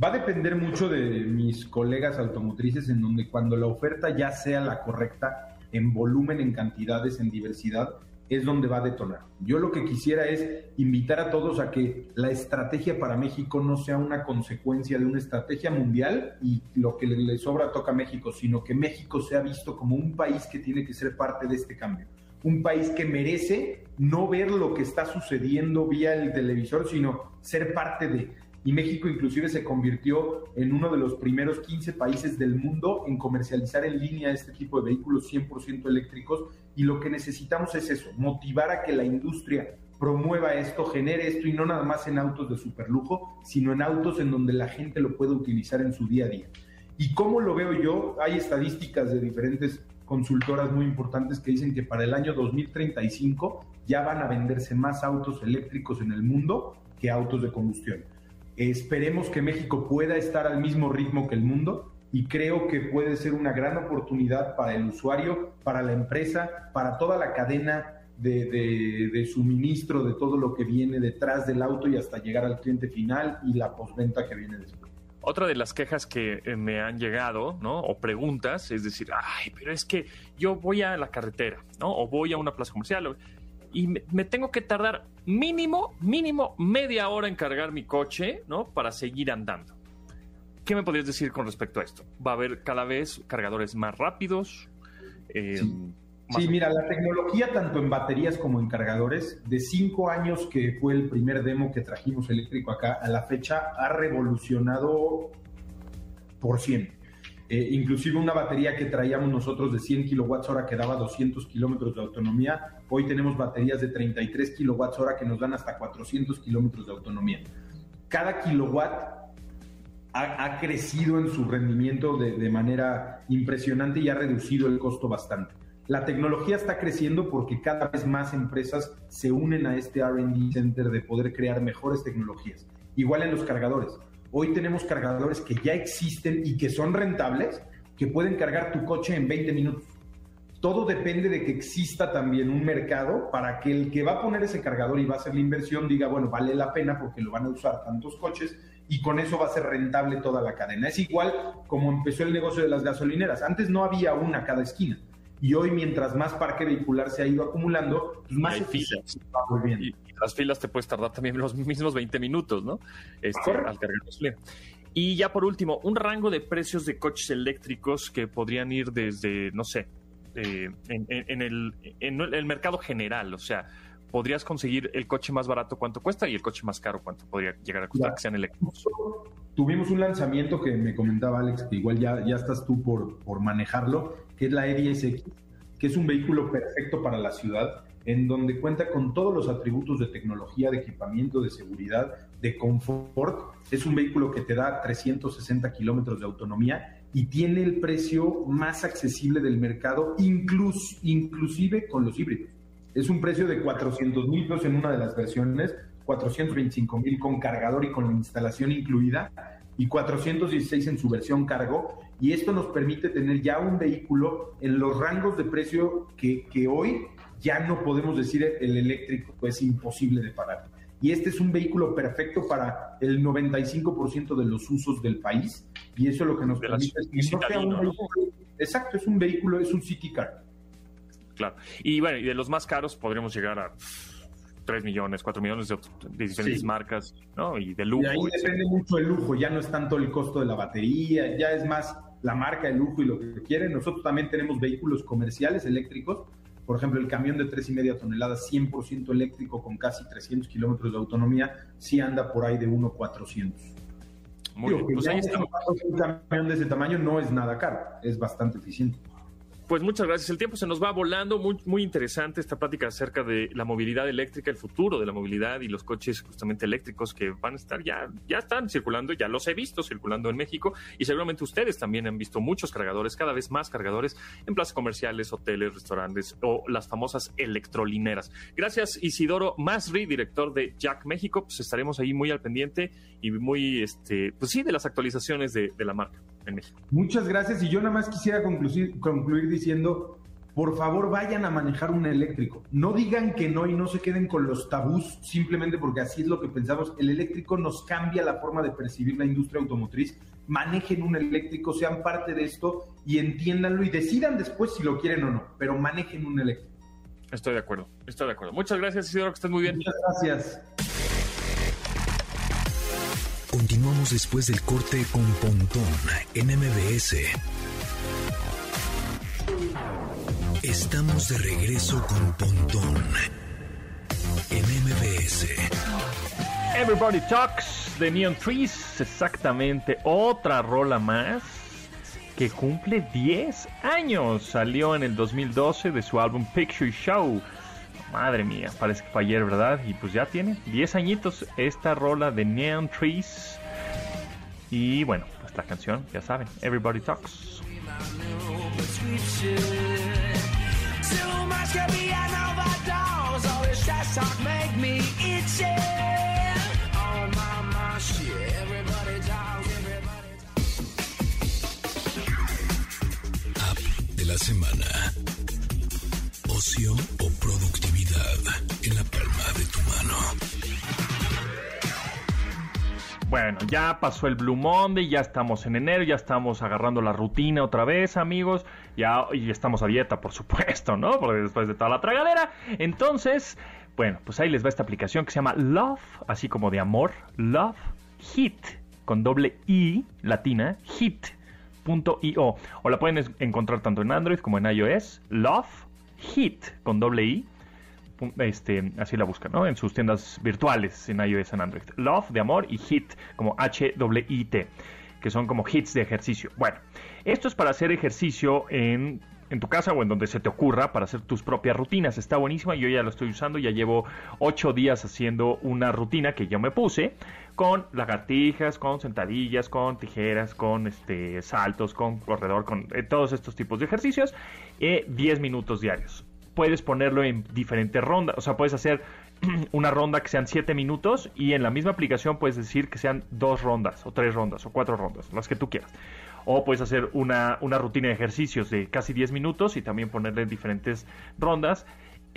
Va a depender mucho de mis colegas automotrices en donde cuando la oferta ya sea la correcta en volumen, en cantidades, en diversidad, es donde va a detonar. Yo lo que quisiera es invitar a todos a que la estrategia para México no sea una consecuencia de una estrategia mundial y lo que le sobra toca a México, sino que México sea visto como un país que tiene que ser parte de este cambio. Un país que merece no ver lo que está sucediendo vía el televisor, sino ser parte de y México inclusive se convirtió en uno de los primeros 15 países del mundo en comercializar en línea este tipo de vehículos 100% eléctricos y lo que necesitamos es eso, motivar a que la industria promueva esto, genere esto y no nada más en autos de superlujo, sino en autos en donde la gente lo puede utilizar en su día a día. ¿Y cómo lo veo yo? Hay estadísticas de diferentes consultoras muy importantes que dicen que para el año 2035 ya van a venderse más autos eléctricos en el mundo que autos de combustión. Esperemos que México pueda estar al mismo ritmo que el mundo y creo que puede ser una gran oportunidad para el usuario, para la empresa, para toda la cadena de, suministro de todo lo que viene detrás del auto y hasta llegar al cliente final y la postventa que viene después.
Otra de las quejas que eh, me han llegado, ¿no? O preguntas, es decir, ay, pero es que yo voy a la carretera, ¿no? O voy a una plaza comercial y me, tengo que tardar mínimo, mínimo media hora en cargar mi coche, ¿no? Para seguir andando. ¿Qué me podrías decir con respecto a esto? ¿Va a haber cada vez cargadores más rápidos?
Eh, sí. mira, la tecnología tanto en baterías como en cargadores, de cinco años que fue el primer demo que trajimos eléctrico acá, a la fecha ha revolucionado por 100. Eh, inclusive una batería que traíamos nosotros de 100 kilowatts hora que daba 200 kilómetros de autonomía, hoy tenemos baterías de 33 kilowatts hora que nos dan hasta 400 kilómetros de autonomía. Cada kilowatt ha, crecido en su rendimiento de, de manera impresionante y ha reducido el costo bastante. La tecnología está creciendo porque cada vez más empresas se unen a este RD Center de poder crear mejores tecnologías. Igual en los cargadores. Hoy tenemos cargadores que ya existen y que son rentables, que pueden cargar tu coche en 20 minutos. Todo depende de que exista también un mercado para que el que va a poner ese cargador y va a hacer la inversión diga, bueno, vale la pena porque lo van a usar tantos coches y con eso va a ser rentable toda la cadena. Es igual como empezó el negocio de las gasolineras. Antes no había una a cada esquina. Y hoy, mientras más parque vehicular se ha ido acumulando, pues más eficiente
va volviendo las filas te puedes tardar también los mismos 20 minutos, ¿no? Este, al cargar gasolina. Y ya por último, un rango de precios de coches eléctricos que podrían ir desde, no sé, eh, en, el, en el mercado general, o sea, podrías conseguir el coche más barato cuánto cuesta y el coche más caro cuánto podría llegar a costar que sean eléctricos.
Tuvimos un lanzamiento que me comentaba Alex, que igual ya, ya estás tú por, por manejarlo, que es la E10X, que es un vehículo perfecto para la ciudad en donde cuenta con todos los atributos de tecnología, de equipamiento, de seguridad, de confort. Es un vehículo que te da 360 kilómetros de autonomía y tiene el precio más accesible del mercado, inclus, inclusive con los híbridos. Es un precio de 400 mil pesos en una de las versiones, 425 mil con cargador y con la instalación incluida, y 416 en su versión cargo. Y esto nos permite tener ya un vehículo en los rangos de precio que, que hoy ya no podemos decir el eléctrico es imposible de parar. Y este es un vehículo perfecto para el 95% de los usos del país. Y eso es lo que nos permite. exacto, es un vehículo, es un city car.
claro. Y bueno, y de los más caros podríamos llegar a 3 millones, 4 millones de, de diferentes
Sí.
marcas, ¿no? Y de lujo.
Y ahí depende mucho el lujo, ya no es tanto el costo de la batería, ya es más la marca, el lujo y lo que quieren. Nosotros también tenemos vehículos comerciales eléctricos, por ejemplo, el camión de 3,5 toneladas 100% eléctrico con casi 300 kilómetros de autonomía, sí anda por ahí de 1,400.
Muy bien, pues ahí está.
Un camión de ese tamaño no es nada caro, es bastante eficiente.
Pues muchas gracias. El tiempo se nos va volando. Muy, muy interesante esta plática acerca de la movilidad eléctrica, el futuro de la movilidad y los coches justamente eléctricos que van a estar ya, ya están circulando, ya los he visto circulando en México y seguramente ustedes también han visto muchos cargadores, cada vez más cargadores en plazas comerciales, hoteles, restaurantes o las famosas electrolineras. Gracias Isidoro Masri, director de Jack México. Pues estaremos ahí muy al pendiente y muy, este, pues sí, de las actualizaciones de, de la marca en México.
Muchas gracias y yo nada más quisiera concluir, concluir diciendo, por favor vayan a manejar un eléctrico. No digan que no y no se queden con los tabús simplemente porque así es lo que pensamos. El eléctrico nos cambia la forma de percibir la industria automotriz. Manejen un eléctrico, sean parte de esto y entiéndanlo y decidan después si lo quieren o no, pero manejen un eléctrico.
Estoy de acuerdo, estoy de acuerdo. Muchas gracias Isidoro, que estés muy bien.
Muchas gracias.
Continuamos después del corte con Pontón en MBS. Estamos de regreso con Pontón en MBS.
Everybody Talks de Neon Trees, exactamente otra rola más que cumple 10 años. Salió en el 2012 de su álbum Picture Show. Madre mía, parece que fue ayer, ¿verdad? Y pues ya tiene 10 añitos esta rola de Neon Trees. Y bueno, pues la canción, ya saben, Everybody Talks.
De la semana. Ocio o productividad en la palma de tu mano.
Bueno, ya pasó el Blue Monday, ya estamos en enero, ya estamos agarrando la rutina otra vez, amigos. Ya y estamos a dieta, por supuesto, ¿no? Porque después de toda la tragadera. Entonces, bueno, pues ahí les va esta aplicación que se llama Love, así como de amor, Love Hit, con doble I latina, hit.io. O la pueden encontrar tanto en Android como en iOS. Love Hit, con doble I este, así la buscan, ¿no? En sus tiendas virtuales en iOS en Android. Love de amor y Hit como H-W-I-T, que son como hits de ejercicio. Bueno, esto es para hacer ejercicio en, en tu casa o en donde se te ocurra para hacer tus propias rutinas. Está buenísima, yo ya lo estoy usando, ya llevo ocho días haciendo una rutina que yo me puse con lagartijas, con sentadillas, con tijeras, con este saltos, con corredor, con eh, todos estos tipos de ejercicios, eh, 10 minutos diarios puedes ponerlo en diferentes rondas. O sea, puedes hacer una ronda que sean 7 minutos y en la misma aplicación puedes decir que sean dos rondas o tres rondas o cuatro rondas, las que tú quieras. O puedes hacer una, una rutina de ejercicios de casi 10 minutos y también ponerle diferentes rondas.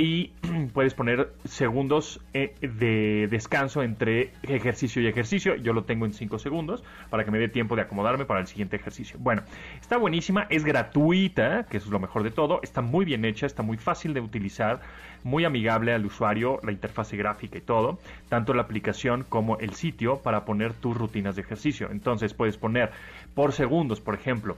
Y puedes poner segundos eh, de descanso entre ejercicio y ejercicio. Yo lo tengo en 5 segundos para que me dé tiempo de acomodarme para el siguiente ejercicio. Bueno, está buenísima, es gratuita, que eso es lo mejor de todo. Está muy bien hecha, está muy fácil de utilizar, muy amigable al usuario, la interfase gráfica y todo. Tanto la aplicación como el sitio para poner tus rutinas de ejercicio. Entonces puedes poner por segundos, por ejemplo.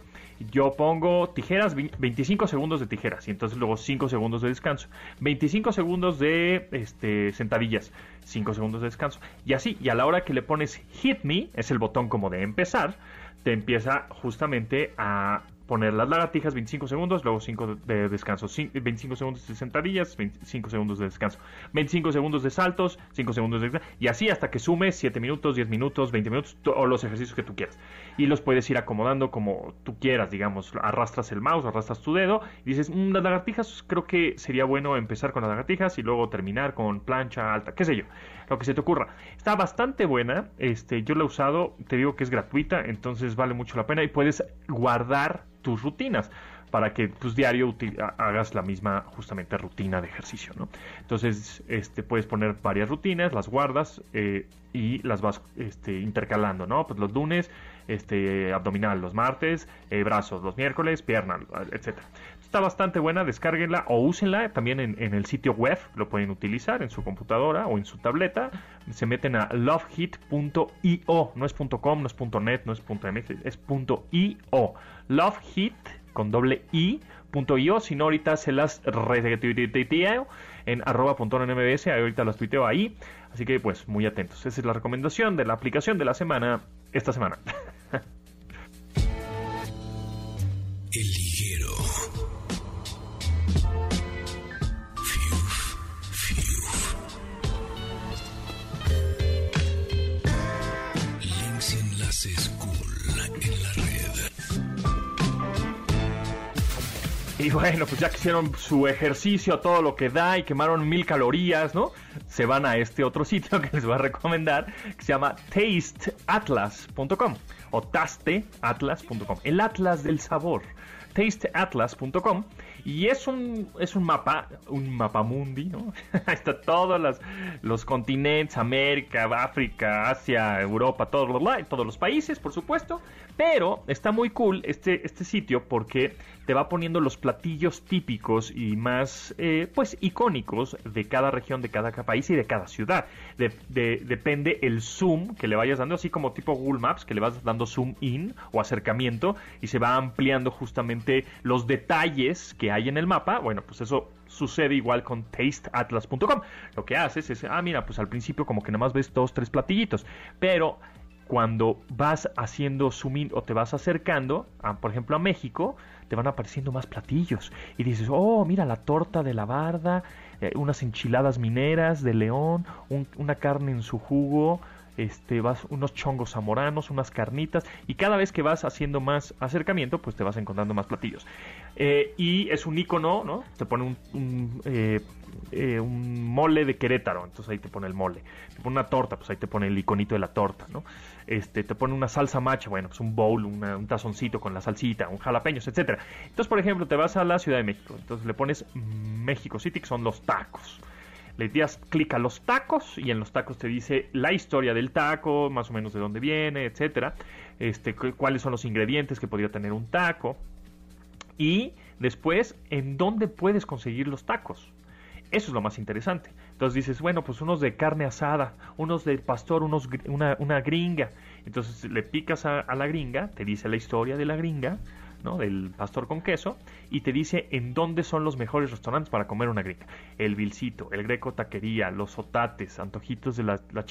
Yo pongo tijeras, 25 segundos de tijeras y entonces luego 5 segundos de descanso. 25 segundos de este, sentadillas, 5 segundos de descanso. Y así, y a la hora que le pones Hit Me, es el botón como de empezar, te empieza justamente a poner las lagartijas 25 segundos, luego 5 de descanso, cin- 25 segundos de sentadillas, 25 segundos de descanso, 25 segundos de saltos, 5 segundos de descanso, y así hasta que sumes 7 minutos, 10 minutos, 20 minutos, to- o los ejercicios que tú quieras. Y los puedes ir acomodando como tú quieras, digamos, arrastras el mouse, arrastras tu dedo, y dices, "Mm, las lagartijas, creo que sería bueno empezar con las lagartijas y luego terminar con plancha alta, qué sé yo, lo que se te ocurra. Está bastante buena, este, yo la he usado, te digo que es gratuita, entonces vale mucho la pena y puedes guardar tus rutinas para que pues diario hagas la misma justamente rutina de ejercicio, ¿no? Entonces, este, puedes poner varias rutinas, las guardas eh, y las vas este, intercalando, ¿no? Pues los lunes, este, abdominal los martes, eh, brazos los miércoles, pierna, etcétera. Está bastante buena, descárguenla o úsenla también en, en el sitio web, lo pueden utilizar en su computadora o en su tableta. Se meten a lovehit.io, no es .com, no es .net, no es .mx, es .io. Lovehit con doble i punto io, si no ahorita se las retuiteo en arroba punto mbs, ahorita las tuiteo ahí, así que pues muy atentos. Esa es la recomendación de la aplicación de la semana, esta semana.
El liguero. Fiuf, fiuf. Links y enlaces cool en la red.
Y bueno, pues ya que hicieron su ejercicio todo lo que da y quemaron mil calorías, ¿no? Se van a este otro sitio que les voy a recomendar, que se llama tasteatlas.com o tasteatlas.com, el atlas del sabor, tasteatlas.com. Y es un, es un mapa, un mapa mundi, ¿no? Está todos los, los continentes, América, África, Asia, Europa, todos los, todos los países, por supuesto. Pero está muy cool este, este sitio porque te va poniendo los platillos típicos y más, eh, pues, icónicos de cada región, de cada país y de cada ciudad. De- de- depende el zoom que le vayas dando, así como tipo Google Maps, que le vas dando zoom in o acercamiento y se va ampliando justamente los detalles que hay en el mapa. Bueno, pues eso sucede igual con tasteatlas.com. Lo que haces es, ah, mira, pues al principio como que nada más ves dos, tres platillitos, pero cuando vas haciendo zoom in o te vas acercando, por ejemplo, a México, te van apareciendo más platillos. Y dices, oh, mira la torta de la barda, eh, unas enchiladas mineras de león, un- una carne en su jugo, este, vas, unos chongos zamoranos, unas carnitas, y cada vez que vas haciendo más acercamiento, pues te vas encontrando más platillos. Eh, y es un icono, ¿no? Te pone eh, eh, un mole de Querétaro, entonces ahí te pone el mole. Te pone una torta, pues ahí te pone el iconito de la torta, ¿no? Este, te pone una salsa macha, bueno, pues un bowl, un tazoncito con la salsita, un jalapeños, etcétera. Entonces, por ejemplo, te vas a la Ciudad de México, entonces le pones México City, que son los tacos. Le das clic a los tacos y en los tacos te dice la historia del taco, más o menos de dónde viene, etcétera. Este, cu- cuáles son los ingredientes que podría tener un taco y después en dónde puedes conseguir los tacos. Eso es lo más interesante. Entonces dices, bueno, pues unos de carne asada, unos de pastor, unos una, una gringa. Entonces le picas a, la gringa, te dice la historia de la gringa, ¿no? Del pastor con queso, y te dice en dónde son los mejores restaurantes para comer una gringa. El Vilcito, el Greco Taquería, los Otates, antojitos de la, la,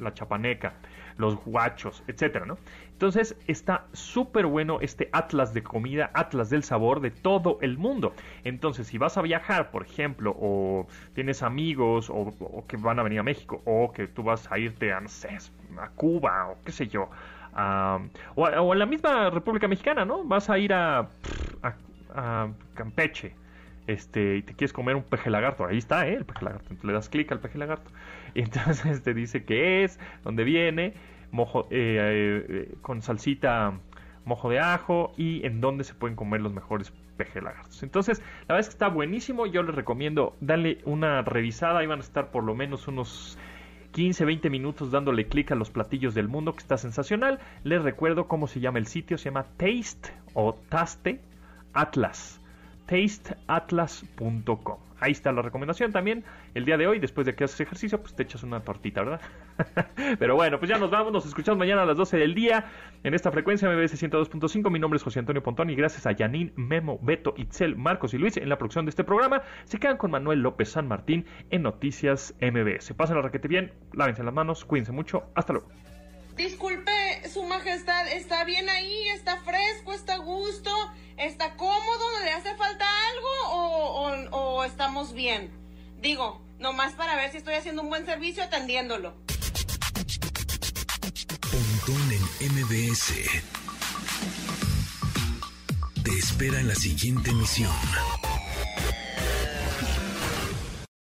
la Chapaneca, los guachos, etcétera, ¿no? Entonces está súper bueno este atlas de comida, atlas del sabor de todo el mundo. Entonces, si vas a viajar, por ejemplo, o tienes amigos, o, que van a venir a México, o que tú vas a irte a, no sé, a Cuba, o qué sé yo, o, a, la misma República Mexicana, ¿no? Vas a ir a Campeche, este, y te quieres comer un peje lagarto, ahí está, ¿eh? El peje lagarto, Entonces, le das clic al peje lagarto, y entonces te dice qué es, dónde viene, mojo, eh, eh, con salsita mojo de ajo y en dónde se pueden comer los mejores peje lagartos. Entonces, la verdad es que está buenísimo, yo les recomiendo darle una revisada, ahí van a estar por lo menos unos 15, 20 minutos dándole clic a los platillos del mundo, que está sensacional. Les recuerdo cómo se llama el sitio, se llama Taste o Taste Atlas. tasteatlas.com. Ahí está la recomendación también. El día de hoy, después de que haces ejercicio, pues te echas una tortita, ¿verdad? Pero bueno, pues ya nos vamos. Nos escuchamos mañana a las 12 del día en esta frecuencia MBS 102.5. Mi nombre es José Antonio Pontón y gracias a Yanin, Memo, Beto, Itzel, Marcos y Luis en la producción de este programa. Se quedan con Manuel López San Martín en Noticias MBS. Pasen la raquete bien, lávense las manos, cuídense mucho. Hasta luego.
Disculpe, su majestad, ¿está bien ahí? ¿Está fresco? ¿Está a gusto? ¿Está cómodo? ¿Le hace falta algo? ¿O, estamos bien? Digo, nomás para ver si estoy haciendo un buen servicio atendiéndolo.
Pontón en MBS. Te espera en la siguiente emisión.